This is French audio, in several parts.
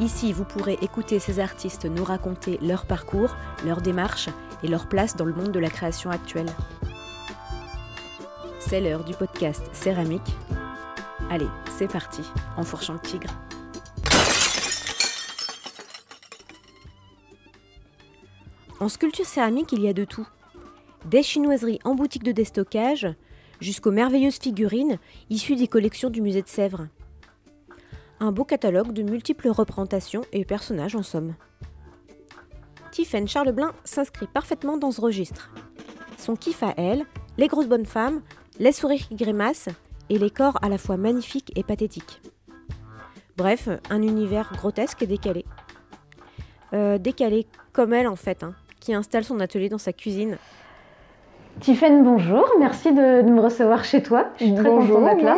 Ici, vous pourrez écouter ces artistes nous raconter leur parcours, leur démarche et leur place dans le monde de la création actuelle. C'est l'heure du podcast Céramique. Allez, c'est parti, en fourchant le tigre. En sculpture céramique, il y a de tout. Des chinoiseries en boutique de déstockage, jusqu'aux merveilleuses figurines issues des collections du musée de Sèvres un beau catalogue de multiples représentations et personnages en somme. Tiffaine Charleblin s'inscrit parfaitement dans ce registre. Son kiff à elle, les grosses bonnes femmes, les sourires qui grimacent et les corps à la fois magnifiques et pathétiques. Bref, un univers grotesque et décalé. Euh, décalé comme elle en fait, hein, qui installe son atelier dans sa cuisine Tiffaine, bonjour. Merci de, me recevoir chez toi. Je suis très contente d'être là.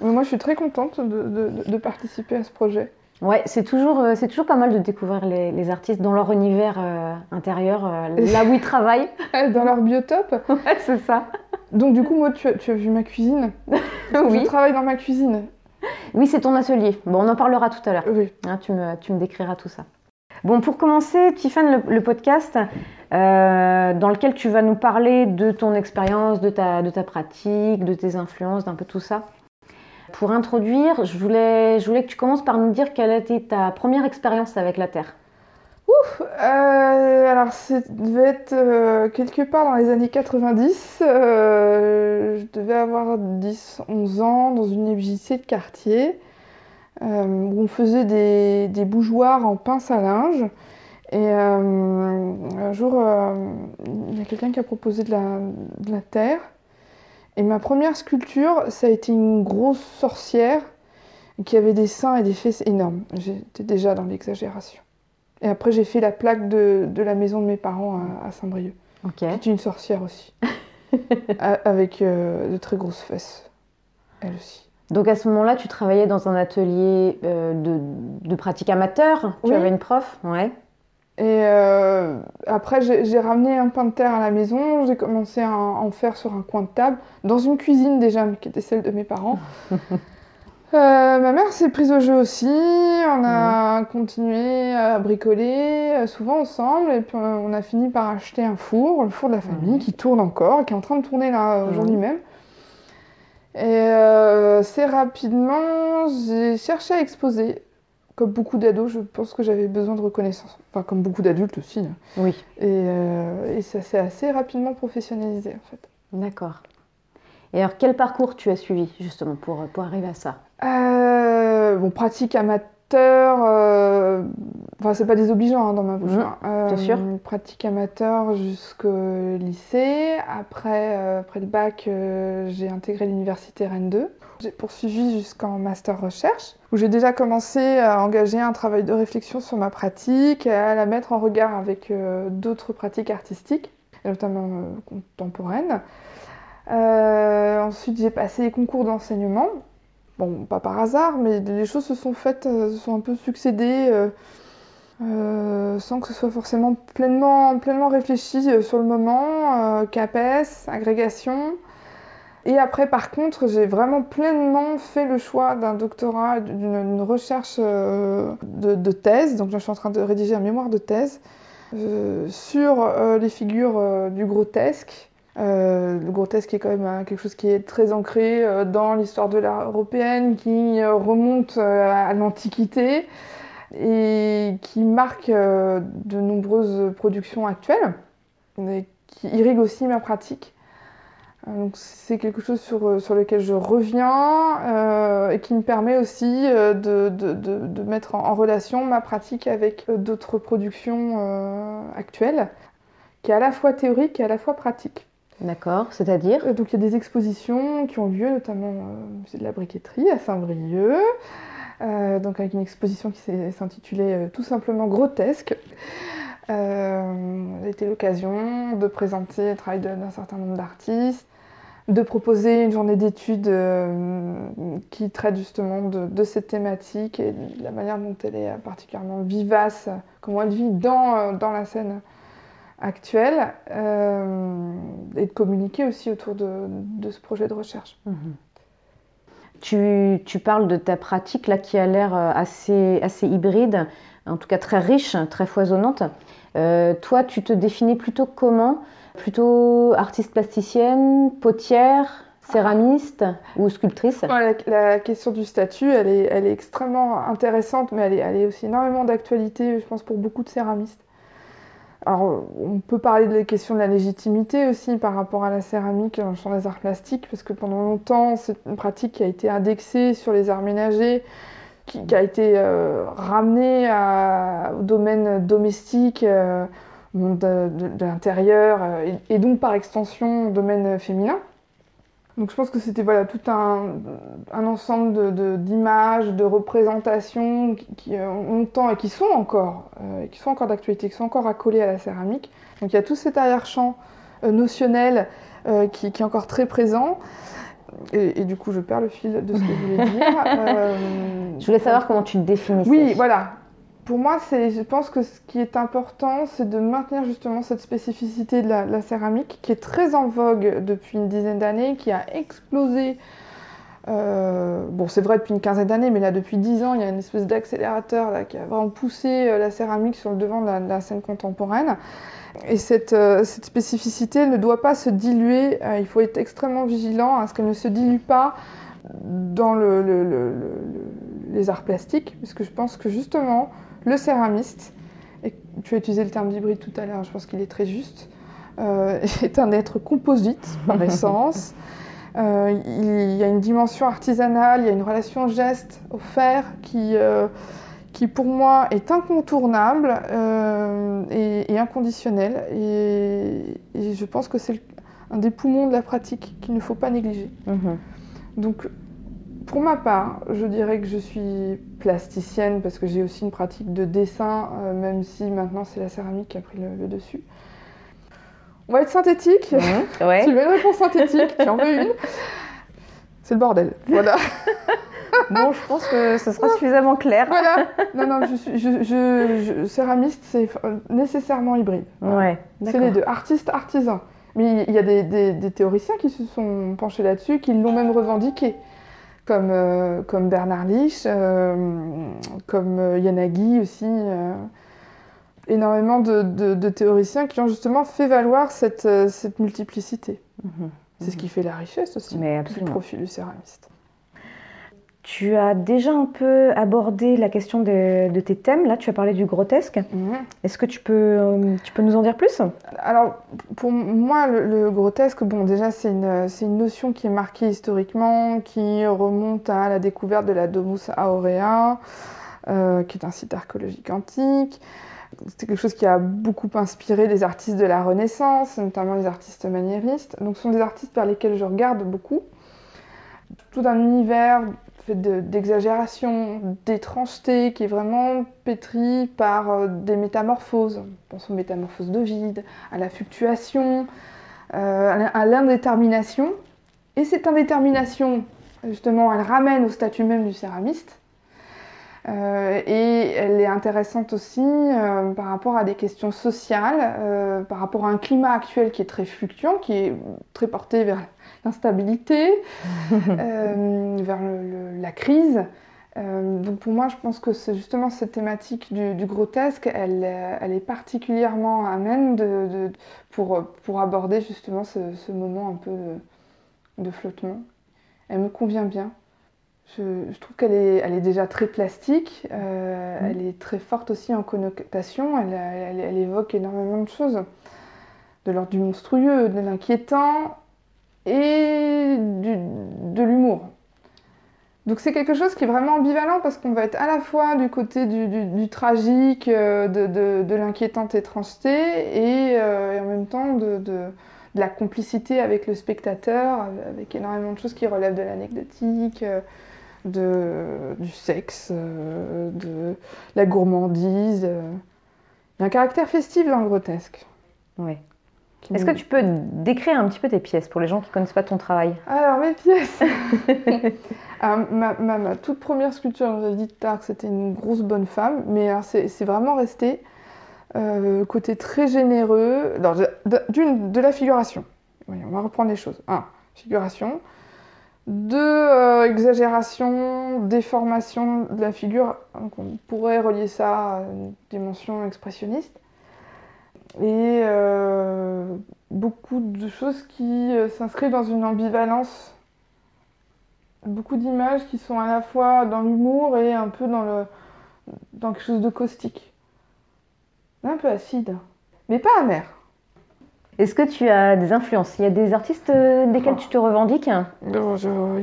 Moi, je suis très contente de, participer à ce projet. Ouais, c'est toujours, euh, c'est toujours pas mal de découvrir les, artistes dans leur univers euh, intérieur, euh, là où ils travaillent. dans leur biotope. Ouais, c'est ça. Donc, du coup, moi, tu as, vu ma cuisine. oui. Je travaille dans ma cuisine. Oui, c'est ton atelier. Bon, on en parlera tout à l'heure. Oui. Hein, tu, me, tu me décriras tout ça. Bon, pour commencer, Tiffany, le, podcast euh, dans lequel tu vas nous parler de ton expérience, de ta, pratique, de tes influences, d'un peu tout ça. Pour introduire, je voulais, je voulais que tu commences par nous dire quelle a été ta première expérience avec la Terre. Ouf euh, Alors, ça devait être euh, quelque part dans les années 90. je devais avoir 10-11 ans dans une MJC de quartier. Euh, où on faisait des, bougeoirs en pince à linge. Et euh, un jour, euh, il y a quelqu'un qui a proposé de la, terre. Et ma première sculpture, ça a été une grosse sorcière qui avait des seins et des fesses énormes. J'étais déjà dans l'exagération. Et après, j'ai fait la plaque de, la maison de mes parents à, Saint-Brieuc. Okay. une sorcière aussi. avec de très grosses fesses. Elle aussi. Donc à ce moment-là, tu travaillais dans un atelier euh, de, pratique amateur Tu avais une prof Ouais. Et euh, après, j'ai ramené un pain de terre à la maison. J'ai commencé à en faire sur un coin de table, dans une cuisine déjà, mais qui était celle de mes parents. Euh, ma mère s'est prise au jeu aussi. On a continué à bricoler, souvent ensemble. Et puis on a, fini par acheter un four, le four de la famille, qui tourne encore, qui est en train de tourner là aujourd'hui même. Et euh, assez rapidement, j'ai cherché à exposer. Comme beaucoup d'ados, je pense que j'avais besoin de reconnaissance. Enfin, comme beaucoup d'adultes aussi. Hein. Oui. Et, euh, et ça s'est assez rapidement professionnalisé, en fait. D'accord. Et alors, quel parcours tu as suivi, justement, pour, pour arriver à ça? Euh, Bon, pratique amateur euh, enfin c'est pas désobligeant hein, dans ma bouche. Mmh, hein. bien sûr. Euh, pratique amateur jusqu'au lycée. Après, euh, après le bac, j'ai intégré l'université Rennes 2. J'ai poursuivi jusqu'en master recherche, où j'ai déjà commencé à engager un travail de réflexion sur ma pratique et à la mettre en regard avec d'autres pratiques artistiques, notamment contemporaines. ensuite, j'ai passé les concours d'enseignement bon, pas par hasard, mais les choses se sont faites, euh, se sont un peu succédées euh, euh, sans que ce soit forcément pleinement, pleinement réfléchi sur le moment. CAPES, agrégation. Et après, par contre, j'ai vraiment pleinement fait le choix d'un doctorat, d'une recherche de, thèse. Donc je suis en train de rédiger un mémoire de thèse sur les figures du grotesque euh, le grotesque est quand même euh, quelque chose qui est très ancré euh, dans l'histoire de l'art européenne, qui remonte à l'Antiquité et qui marque de nombreuses productions actuelles, et qui irrigue aussi ma pratique. Donc c'est quelque chose sur, sur, lequel je reviens et qui me permet aussi de, de, de, mettre en, relation ma pratique avec d'autres productions actuelles, qui est à la fois théorique et à la fois pratique. D'accord, c'est-à-dire? Donc il y a des expositions qui ont lieu, notamment euh, au musée de la briqueterie à Saint-Brieuc. Donc avec une exposition qui s'intitulait tout simplement Grotesque. Euh, été l'occasion de présenter le travail d'un certain nombre d'artistes, de proposer une journée d'études euh, qui traite justement de, cette thématique et de la manière dont elle est particulièrement vivace, comment elle vit dans, euh, dans la scène actuelle, euh, et de communiquer aussi autour de, de ce projet de recherche. Mhm. Tu, parles de ta pratique là qui a l'air assez, assez hybride, en tout cas très riche, très foisonnante. Euh, toi, tu te définis plutôt comment? Plutôt artiste plasticienne, potière, céramiste ou sculptrice? La, question du statut, elle est, elle est extrêmement intéressante, mais elle est, elle est aussi énormément d'actualité, je pense, pour beaucoup de céramistes. Alors, on peut parler de la question de la légitimité aussi par rapport à la céramique dans le champ des arts plastiques, parce que pendant longtemps, c'est une pratique qui a été indexée sur les arts ménagers, qui, a été euh, ramenée au domaine domestique, euh, monde de, l'intérieur, euh, et, donc par extension au domaine féminin. Donc je pense que c'était voilà, tout un, un ensemble d'images, de, représentations qui, ont longtemps et qui sont encore, qui sont encore d'actualité, qui sont encore accolées à la céramique. Donc il y a tout cet arrière-champ notionnel qui, qui, est encore très présent. Et, du coup, je perds le fil de ce que je voulais dire. Euh, je voulais savoir comment tu te définissais. Oui, voilà. Pour moi, je pense que ce qui est important, c'est de maintenir justement cette spécificité de la, céramique qui est très en vogue depuis une dizaine d'années, qui a explosé. Euh, bon, c'est vrai depuis une quinzaine d'années, mais là, depuis dix ans, il y a une espèce d'accélérateur qui a vraiment poussé euh, la céramique sur le devant de la scène contemporaine. Et euh, cette, spécificité ne doit pas se diluer. Euh, il faut être extrêmement vigilant à ce qu'elle ne se dilue pas dans les arts plastiques, puisque je pense que justement, le céramiste, et tu as utilisé le terme d'hybride tout à l'heure, je pense qu'il est très juste, euh, est un être composite par essence. il y a une dimension artisanale, il y a une relation geste au fer qui qui pour moi est incontournable euh, et, inconditionnel. Et, je pense que c'est un des poumons de la pratique qu'il ne faut pas négliger. Mhm. Donc, pour ma part, je dirais que je suis plasticienne parce que j'ai aussi une pratique de dessin, euh, même si maintenant c'est la céramique qui a pris le, dessus. On va être synthétique. Mhm, ouais. tu veux une réponse synthétique, tu en veux une? C'est le bordel. Voilà. bon, je pense que ce sera suffisamment clair. Voilà. Non, non, je suis, je, céramiste, c'est nécessairement hybride. Ouais. C'est les deux, artiste, artisan. Mais il y a des, théoriciens qui se sont penchés là-dessus, qui l'ont même revendiqué, comme, euh, comme Bernard Lich, euh, comme euh, Yanagi aussi. énormément de, théoriciens qui ont justement fait valoir cette, cette multiplicité. Mhm. C'est ce qui fait la richesse aussi Mais du profil du céramiste. Tu as déjà un peu abordé la question de, tes thèmes. Là, tu as parlé du grotesque. Mhm. Est-ce que tu peux, euh, tu peux nous en dire plus? Alors, pour moi, le, grotesque, bon, déjà, c'est une, une, notion qui est marquée historiquement, qui remonte à la découverte de la Domus Aurea, euh, qui est un site archéologique antique. C'est quelque chose qui a beaucoup inspiré les artistes de la Renaissance, notamment les artistes maniéristes. Donc, ce sont des artistes vers lesquels je regarde beaucoup tout un univers d'exagération, d'étrangeté, qui est vraiment pétri par euh, des métamorphoses. Pensons aux métamorphoses d'Ovide, à la fluctuation, euh, à l'indétermination. Et cette indétermination, justement, elle ramène au statut même du céramiste. Euh, et elle est intéressante aussi par rapport à des questions sociales, par rapport à un climat actuel qui est très fluctuant, qui est très porté vers l'instabilité, euh, vers la crise. Euh, donc pour moi, je pense que c'est justement cette thématique du, grotesque, elle, elle, est particulièrement amène de, pour, pour, aborder justement ce, moment un peu de, flottement. Elle me convient bien. Je, trouve qu'elle est, elle est déjà très plastique, euh, mmh. elle est très forte aussi en connotation, elle, elle, évoque énormément de choses, de l'ordre du monstrueux, de l'inquiétant, et de l'humour. Donc c'est quelque chose qui est vraiment ambivalent parce qu'on va être à la fois du côté du, tragique, euh, de, l'inquiétante étrangeté euh, et, en même temps de, la complicité avec le spectateur, avec énormément de choses qui relèvent de l'anecdotique, de, du sexe, euh, de la gourmandise. euh. Il y a un caractère festif dans le grotesque. Qui Est-ce que tu peux décrire un petit peu tes pièces pour les gens qui connaissent pas ton travail? Alors, mes pièces Alors, ma, ma- ma toute première sculpture, j'avais dit tout à c'était une grosse bonne femme, mais c'est vraiment resté euh, côté très généreux. Alors, de, de- d'une, de la figuration. Oui, on va reprendre les choses. Un, figuration. Deux, euh, exagération, déformation de la figure. Donc, on pourrait relier ça à une dimension expressionniste. Et euh, beaucoup de choses qui euh, s'inscrivent dans une ambivalence. Beaucoup d'images qui sont à la fois dans l'humour et un peu dans, le, dans quelque chose de caustique. Un peu acide, mais pas amer. Est-ce que tu as des influences? Il y a des artistes euh, desquels Oh. tu te revendiques?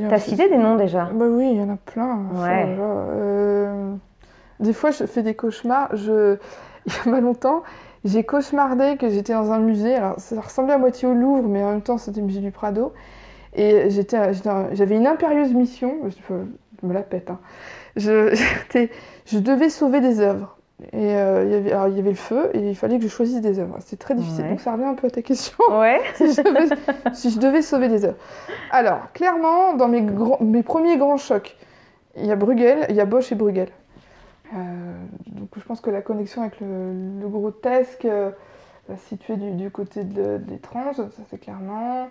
T'as cité des noms déjà Bah oui, il y en a plein. Ouais. Euh, des fois, je fais des cauchemars. Je... Il y a pas longtemps, j'ai cauchemardé que j'étais dans un musée. Alors, ça ressemblait à moitié au Louvre, mais en même temps, c'était le musée du Prado. Et j'avais une impérieuse mission. Je, je me la pète. hein. Je, devais sauver des œuvres. Et euh, il y avait, alors, il y avait le feu et il fallait que je choisisse des œuvres. C'était très difficile. Ouais. Donc, ça revient un peu à ta question Ouais. si, je devais, si je devais sauver des œuvres. Alors, clairement, dans mes, mes premiers grands chocs, il y a Bruegel, il y a Bosch et Bruegel. Euh, donc je pense que la connexion avec le, le grotesque euh, va se situer du, du côté de, de l'étrange, ça c'est clairement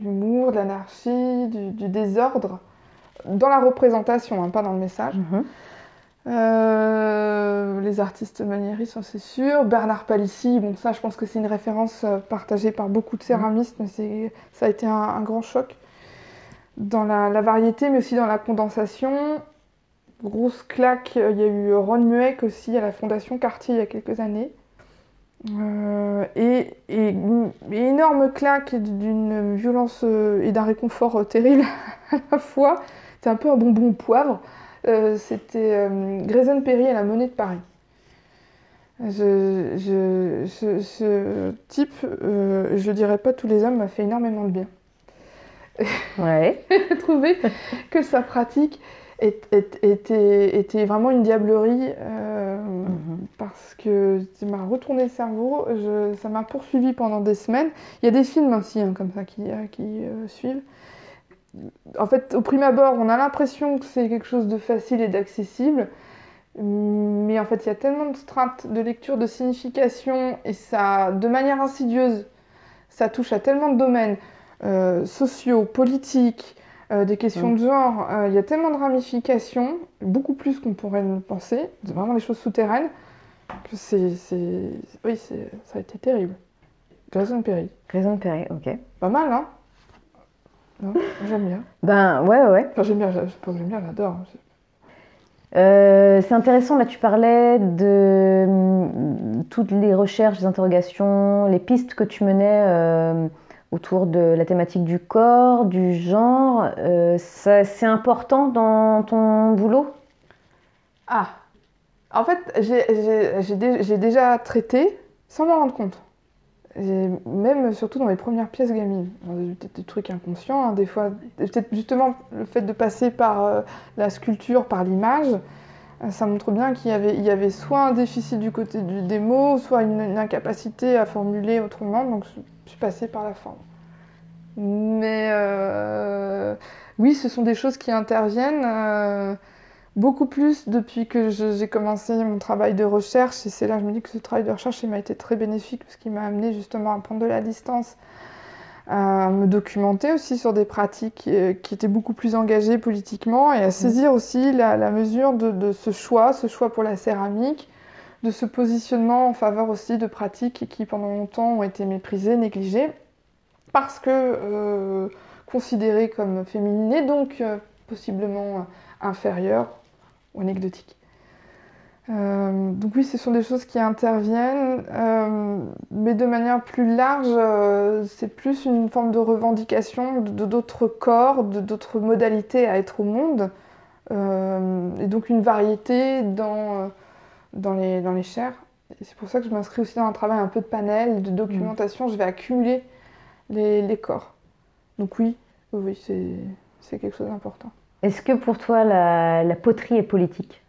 l'humour, de l'anarchie, du, du désordre, dans la représentation, hein, pas dans le message. Mhm. Euh, les artistes maniéristes, ça, c'est sûr. Bernard Palissy, bon ça je pense que c'est une référence partagée par beaucoup de céramistes, mais ça a été un, un grand choc dans la, la variété, mais aussi dans la condensation. Grosse claque, euh, il y a eu Ron Mueck aussi à la Fondation Cartier il y a quelques années. Euh, et, et une et énorme claque d'une violence euh, et d'un réconfort terrible à la fois. C'est un peu un bonbon poivre. Euh, C'était euh, Grayson Perry à la Monnaie de Paris. Je, je- ce, ce type, je dirais pas tous les hommes, m'a fait énormément de bien. Ouais. J'ai trouvé que sa pratique était, était vraiment une diablerie euh, Mhm. parce que ça m'a retourné le cerveau, je- ça m'a poursuivi pendant des semaines. Il y a des films aussi hein, comme ça qui, euh, qui euh, suivent. En fait, au prime abord, on a l'impression que c'est quelque chose de facile et d'accessible, mais en fait, il y a tellement de strates de lecture, de signification, et ça, de manière insidieuse, ça touche à tellement de domaines euh, sociaux, politiques, euh, des questions de genre. Euh, Il y a tellement de ramifications, beaucoup plus qu'on pourrait le penser, c'est vraiment des choses souterraines, que c'est. Oui, ça a été terrible. Grayson Perry. Grayson Perry, ok. Pas mal, hein? Non, J'aime bien. Ben ouais, ouais. Enfin, j'aime bien, j'aime bien, j'adore. Euh, c'est intéressant, là tu parlais de hum, toutes les recherches, les interrogations, les pistes que tu menais autour de la thématique du corps, du genre. Euh, c'est important dans ton boulot? Ah En fait, j'ai- j'ai j'ai dé- j'ai déjà traité sans m'en rendre compte. Même surtout dans mes premières pièces gamines. Peut-être des trucs inconscients, hein, des fois. Peut-être justement le fait de passer par euh, la sculpture, par l'image, ça montre bien qu'il y avait, soit un déficit du côté du, des mots, soit une, incapacité à formuler autrement. Donc je, suis passée par la forme. Mais euh, oui, ce sont des choses qui interviennent. euh, beaucoup plus depuis que j'ai commencé mon travail de recherche. Et c'est là que je me dis que ce travail de recherche m'a été très bénéfique parce qu'il m'a amené justement à prendre de la distance, à me documenter aussi sur des pratiques euh, qui étaient beaucoup plus engagées politiquement et à saisir aussi la, la mesure de, de ce choix, ce choix pour la céramique, de ce positionnement en faveur aussi de pratiques qui pendant longtemps ont été méprisées, négligées, parce que euh, considérées comme féminines et donc euh, possiblement inférieures ou anecdotiques. Euh, donc oui, ce sont des choses qui interviennent, euh, mais de manière plus large, euh, c'est plus une forme de revendication de d'autres corps, de d'autres modalités à être au monde, et donc une variété dans, dans, les, dans les chairs. C'est pour ça que je m'inscris aussi dans un travail un peu de panel, de documentation. Je vais accumuler les, les corps. Donc oui, oui, c'est c'est quelque chose d'important. Est-ce que pour toi la, la poterie est politique?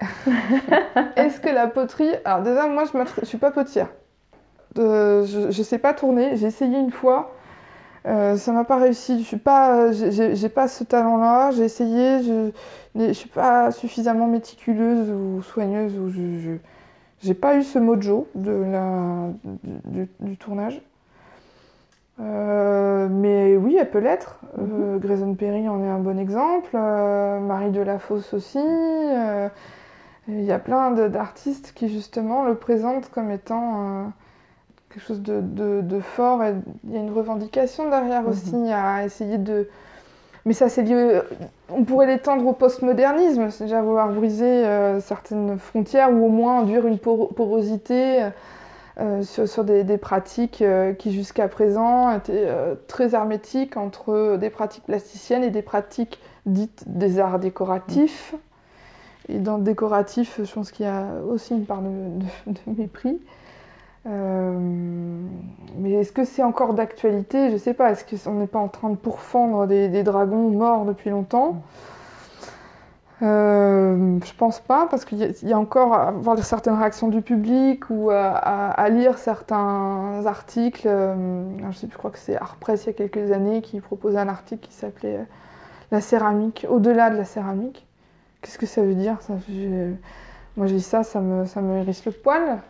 Est-ce que la poterie. Alors, déjà, moi, je ne suis pas potière. Euh, je ne sais pas tourner. J'ai essayé une fois. Euh, ça m'a pas réussi. Je suis pas, j'ai pas ce talent-là. J'ai essayé. Je, ne suis pas suffisamment méticuleuse ou soigneuse. Ou je, j'ai pas eu ce mojo de la, du, tournage. Euh, mais oui, elle peut l'être. Euh, mhm. Grayson Perry en est un bon exemple. Marie Delafosse aussi. Il y a plein d'artistes qui justement le présentent comme étant quelque chose de, fort. il y a une revendication derrière mhm. aussi à essayer de. Mais ça, c'est lié. On pourrait l'étendre au postmodernisme, c'est-à-dire vouloir briser euh, certaines frontières ou au moins induire une porosité euh, sur, des, pratiques euh, qui jusqu'à présent étaient très hermétiques entre des pratiques plasticiennes et des pratiques dites des arts décoratifs. Et dans le décoratif, je pense qu'il y a aussi une part de mépris. Euh, mais est-ce que c'est encore d'actualité? Je ne sais pas. Est-ce qu'on n'est pas en train de pourfendre des, dragons morts depuis longtemps? Euh, je pense pas, parce qu'il y, a encore à voir certaines réactions du public ou à, lire certains articles. Euh, je, je crois que c'est Artpress il y a quelques années qui proposait un article qui s'appelait La céramique, au-delà de la céramique. Qu'est-ce que ça veut dire ça, Moi j'ai dit ça, ça me, ça me hérisse le poil.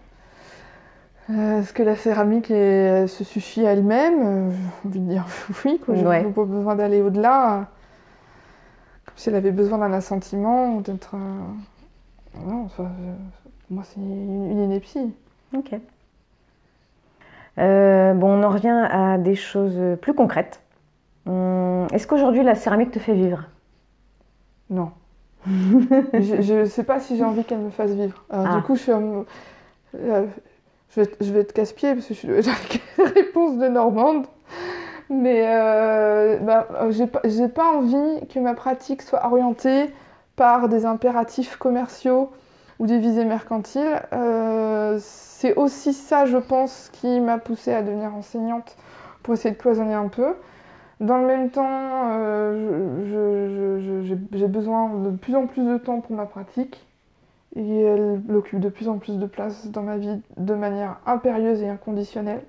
Euh, est-ce que la céramique se suffit à elle-même euh, J'ai envie de dire oui, quoi. J'ai pas besoin d'aller au-delà. Comme si elle avait besoin d'un assentiment ou d'être. Non, pour moi, c'est une, ineptie. Ok. Euh, bon, on en revient à des choses plus concrètes. Hum, est-ce qu'aujourd'hui la céramique te fait vivre? Non. je ne sais pas si j'ai envie qu'elle me fasse vivre. Alors, Du ah. coup, je suis je vais, être casse-pied parce que je suis la réponse de Normande. Mais euh, bah, j'ai pas envie que ma pratique soit orientée par des impératifs commerciaux ou des visées mercantiles. Euh, c'est aussi ça, je pense, qui m'a poussée à devenir enseignante pour essayer de cloisonner un peu. Dans le même temps, euh, j'ai besoin de plus en plus de temps pour ma pratique et elle occupe de plus en plus de place dans ma vie de manière impérieuse et inconditionnelle.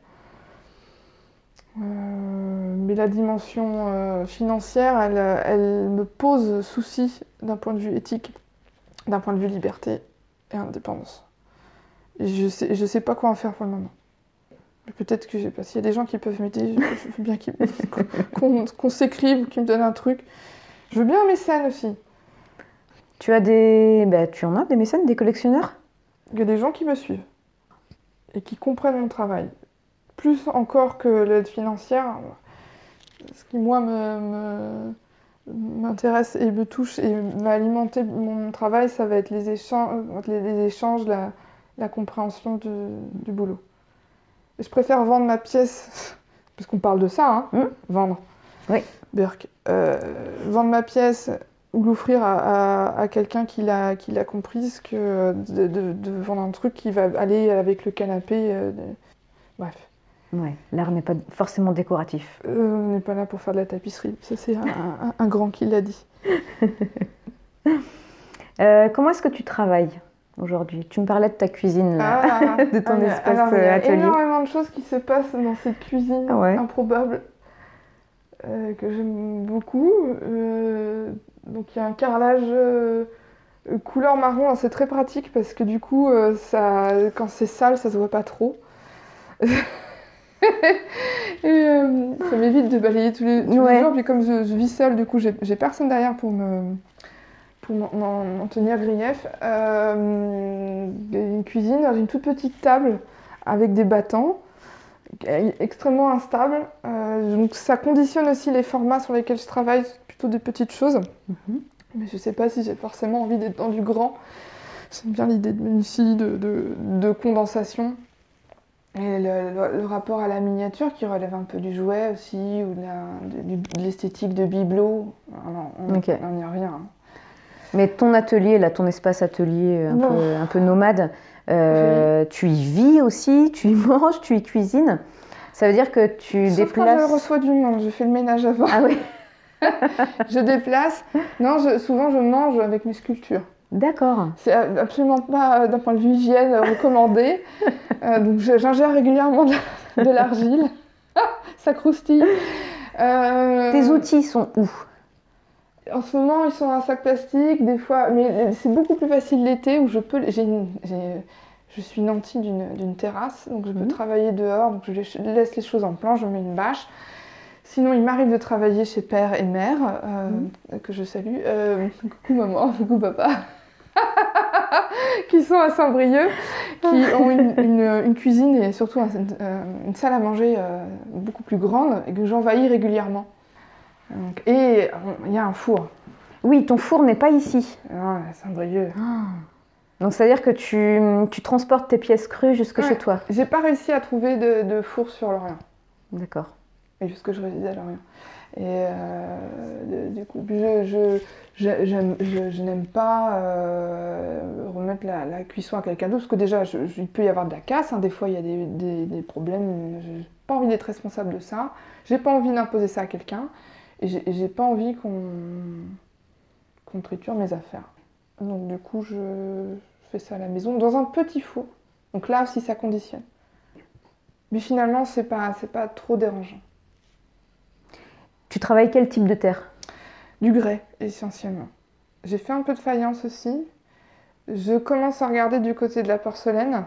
Euh, mais la dimension euh, financière, elle, me pose souci d'un point de vue éthique, d'un point de vue liberté et indépendance. Et je sais, je sais pas quoi en faire pour le moment. Peut-être que pas. S'il y a des gens qui peuvent m'aider, je, veux bien qu'on s'écrive, qu'ils me donnent un truc. Je veux bien un mécène aussi. Tu as des. Bah, tu en as des mécènes, des collectionneurs? Il y a des gens qui me suivent et qui comprennent mon travail. Plus encore que l'aide financière. Ce qui, moi, me, m'intéresse et me touche et va alimenter mon travail, ça va être les échanges, les, échanges la, compréhension du, boulot. Je préfère vendre ma pièce, parce qu'on parle de ça, hein, mmh. vendre. Oui. Burke. Euh, vendre ma pièce ou l'offrir à, quelqu'un qui l'a comprise que de, vendre un truc qui va aller avec le canapé. Euh, bref. Ouais, l'art n'est pas forcément décoratif. Euh, on n'est pas là pour faire de la tapisserie. Ça, c'est un, grand qui l'a dit. Comment est-ce que tu travailles aujourd'hui? Tu me parlais de ta cuisine, ah, de ton ah, espace alors, il de choses qui se passent dans cette cuisine ah improbable que j'aime beaucoup. Donc il y a un carrelage euh, couleur marron, c'est très pratique parce que du coup, euh, ça, quand c'est sale, ça se voit pas trop. et euh, ça m'évite de balayer tous les, jours. Puis comme je, vis seule, du coup, j'ai personne derrière pour me pour m'en tenir grief. une cuisine dans une toute petite table avec des battants extrêmement instable. donc ça conditionne aussi les formats sur lesquels je travaille plutôt des petites choses. Mhm. Mais je sais pas si j'ai forcément envie d'être dans du grand. J'aime bien l'idée de ici de, de, condensation. Et le, rapport à la miniature qui relève un peu du jouet aussi, ou de l'esthétique de, bibelot. on n'y a rien. Hein. Mais ton atelier, là, ton espace atelier un, peu, un peu, nomade, euh, tu y vis aussi, tu y manges, tu y cuisines. Ça veut dire que tu Sauf déplaces. Quand je reçois du monde, je fais le ménage avant. Ah oui je déplace. Non, je- souvent je mange avec mes sculptures. D'accord. C'est absolument pas euh, d'un point de vue hygiène recommandé. Euh, donc j'ingère régulièrement de, de l'argile. Ça croustille. Euh, Tes outils sont où? En ce moment, ils sont dans un sac plastique, des fois, mais c'est beaucoup plus facile l'été où je peux. j'ai une- j'ai- je suis nantie d'une terrasse, donc je peux Mhm. travailler dehors, donc je laisse- les choses en plan, je mets une bâche. Sinon, il m'arrive de travailler chez père et mère, euh, que je salue. Euh, coucou maman, coucou papa. qui sont à Saint-Brieuc, qui ont une, une- une cuisine et surtout euh, une salle à manger euh, beaucoup plus grande et que j'envahis régulièrement. Donc, et on- il y a un four. Oui, ton four n'est pas ici. Ah, Saint-Brieuc. Donc c'est-à-dire que tu, tu transportes tes pièces crues jusque Ouais. chez toi. J'ai pas réussi à trouver de, de four sur Lorient. D'accord. Et jusque je résidais à Lorient. Et euh, du coup, je, je, je, je- je n'aime pas euh, remettre la, la cuisson à quelqu'un d'autre, parce que déjà, il peut y avoir de la casse, hein, des fois il y a des, des- des problèmes, j'ai pas envie d'être responsable de ça, j'ai pas envie d'imposer ça à quelqu'un, j'ai, pas envie qu'on, qu'on triture mes affaires. Donc du coup, je, je fais ça à la maison, dans un petit four. Donc là aussi, ça conditionne. Mais finalement, c'est pas, c'est pas trop dérangeant. Tu travailles quel type de terre? Du grès, essentiellement. J'ai fait un peu de faïence aussi. Je commence à regarder du côté de la porcelaine.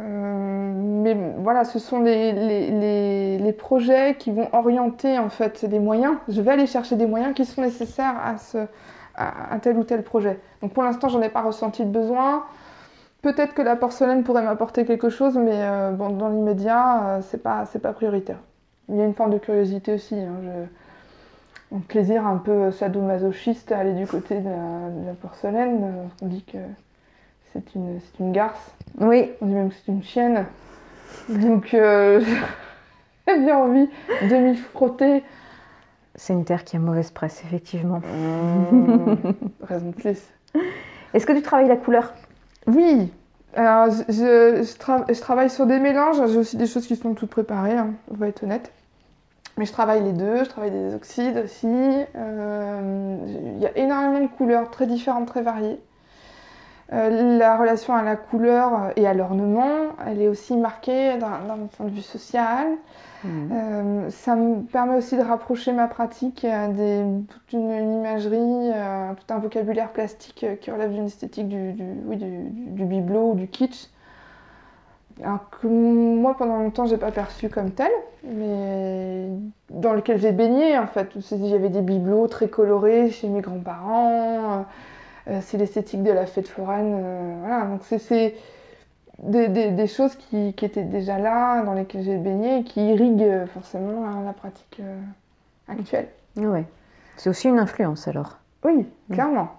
Euh, mais voilà, ce sont les, les- projets qui vont orienter en fait les moyens. Je vais aller chercher des moyens qui sont nécessaires à, ce, à, à tel ou tel projet. Donc pour l'instant, j'en ai pas ressenti de besoin. Peut-être que la porcelaine pourrait m'apporter quelque chose, mais euh, bon, dans l'immédiat, euh, c'est pas, c'est pas prioritaire. Il y a une forme de curiosité aussi. hein. Un plaisir un peu sadomasochiste à aller du côté de la, de la porcelaine. Euh, On dit que c'est une, c'est une garce, Oui. on dit même que c'est une chienne. Donc euh, j'ai bien envie de m'y frotter. C'est une terre qui a mauvaise presse, effectivement. Mmh, raison de plus. Est-ce que tu travailles la couleur? Oui, alors je, je- je tra- je travaille sur des mélanges, j'ai aussi des choses qui sont toutes préparées, hein, on va être honnête. Mais je travaille les deux, je travaille des oxydes aussi. euh, Il y a énormément de couleurs très différentes, très variées. Euh, la relation à la couleur et à l'ornement, elle est aussi marquée d'un point de vue social. Euh, ça me permet aussi de rapprocher ma pratique à des, toute une, une imagerie, euh, tout un vocabulaire plastique euh, qui relève d'une esthétique du, du- oui, du, du- du bibelot ou du kitsch. Alors que moi, pendant longtemps, j'ai pas perçu comme tel, mais dans lequel j'ai baigné en fait. Avait des bibelots très colorés chez mes grands-parents. Euh, c'est l'esthétique de la fête foraine. euh, voilà, donc c'est- des, des- des choses qui, qui étaient déjà là, dans lesquelles j'ai baigné et qui irriguent euh, forcément la, la pratique actuelle. Ouais. C'est aussi une influence alors. Oui, clairement.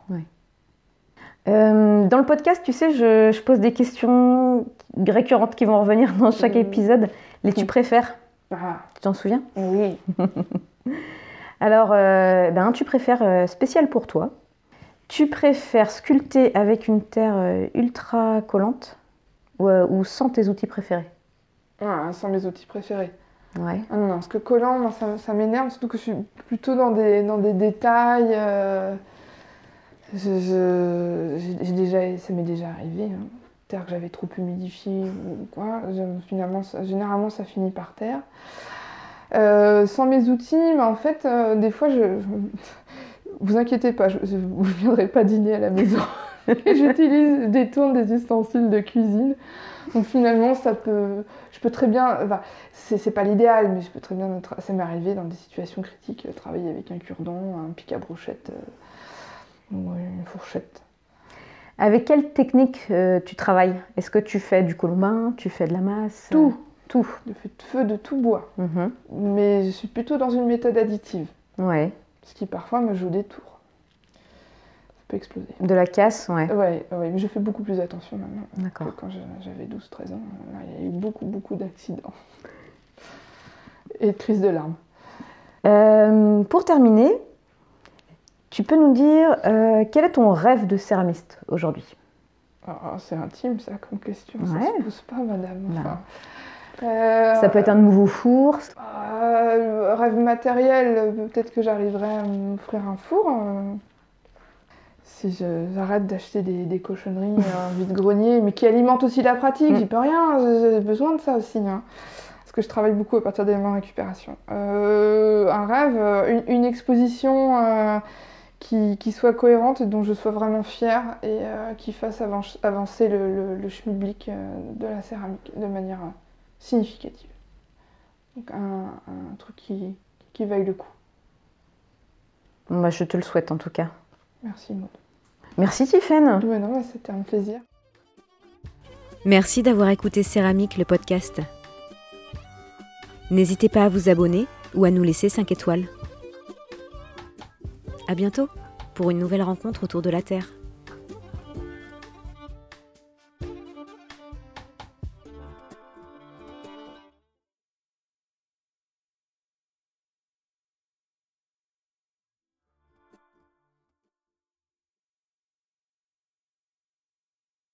Euh, dans le podcast, tu sais, je, je pose des questions récurrentes qui vont revenir dans chaque épisode. Les tu préfères? Ah, Tu t'en souviens? Oui. Alors, euh, ben, tu préfères spécial pour toi. Tu préfères sculpter avec une terre euh, ultra collante ou, euh, ou sans tes outils préférés? Ah, sans mes outils préférés. Ouais. Ah non, non, parce que collant, moi, ça, ça m'énerve, surtout que je suis plutôt dans des, dans des détails. euh, je- déjà, ça m'est déjà arrivé. Hein. Terre que j'avais trop humidifiée ou quoi. finalement, ça- généralement, ça finit par terre. Euh, sans mes outils, mais en fait, euh, des fois, je, je- vous inquiétez pas, je ne viendrai pas dîner à la maison. J'utilise, je détourne des ustensiles de cuisine. Donc finalement, ça peut, je peux très bien, enfin, c'est pas l'idéal, mais je peux très bien, ça m'est arrivé dans des situations critiques, euh, travailler avec un cure-dent, un pic à brochette euh, ou une fourchette. Avec quelle technique euh, tu travailles? Est-ce que tu fais du colombin Tu fais de la masse? Tout, Tout. de feu, de feu de tout bois. Mhm. Mais je suis plutôt dans une méthode additive, Ouais. Ce qui parfois me joue des tours. Ça peut exploser. De la casse, ouais. Ouais, ouais, mais je fais beaucoup plus attention maintenant. D'accord. quand j'avais 12-13 ans, là, il y a eu beaucoup, beaucoup d'accidents. Et de crises de larmes. Euh, pour terminer, tu peux nous dire euh, quel est ton rêve de céramiste aujourd'hui? Ah, c'est intime ça comme question, Ouais. ça se pose pas madame. Enfin, euh, Ça peut être un nouveau four. euh, rêve matériel, peut-être que j'arriverai à m'offrir un four. euh, si j'arrête d'acheter des, des cochonneries en vide-grenier, mais qui alimentent aussi la pratique, Mm. j'y peux rien, j'ai besoin de ça aussi. hein. Parce que je travaille beaucoup à partir d'éléments de récupération. Un rêve, une, une exposition qui, qui soit cohérente dont je sois vraiment fière et qui fasse avan- avancer le, le, le schmilblick de la céramique de manière significative. Donc un, un truc qui, qui vaille le coup. Bah, je te le souhaite en tout cas. Merci Maud. Merci Tiffaine. Ouais, non, mais c'était un plaisir. Merci d'avoir écouté Céramique, le podcast. N'hésitez pas à vous abonner ou à nous laisser 5 étoiles. À bientôt pour une nouvelle rencontre autour de la Terre.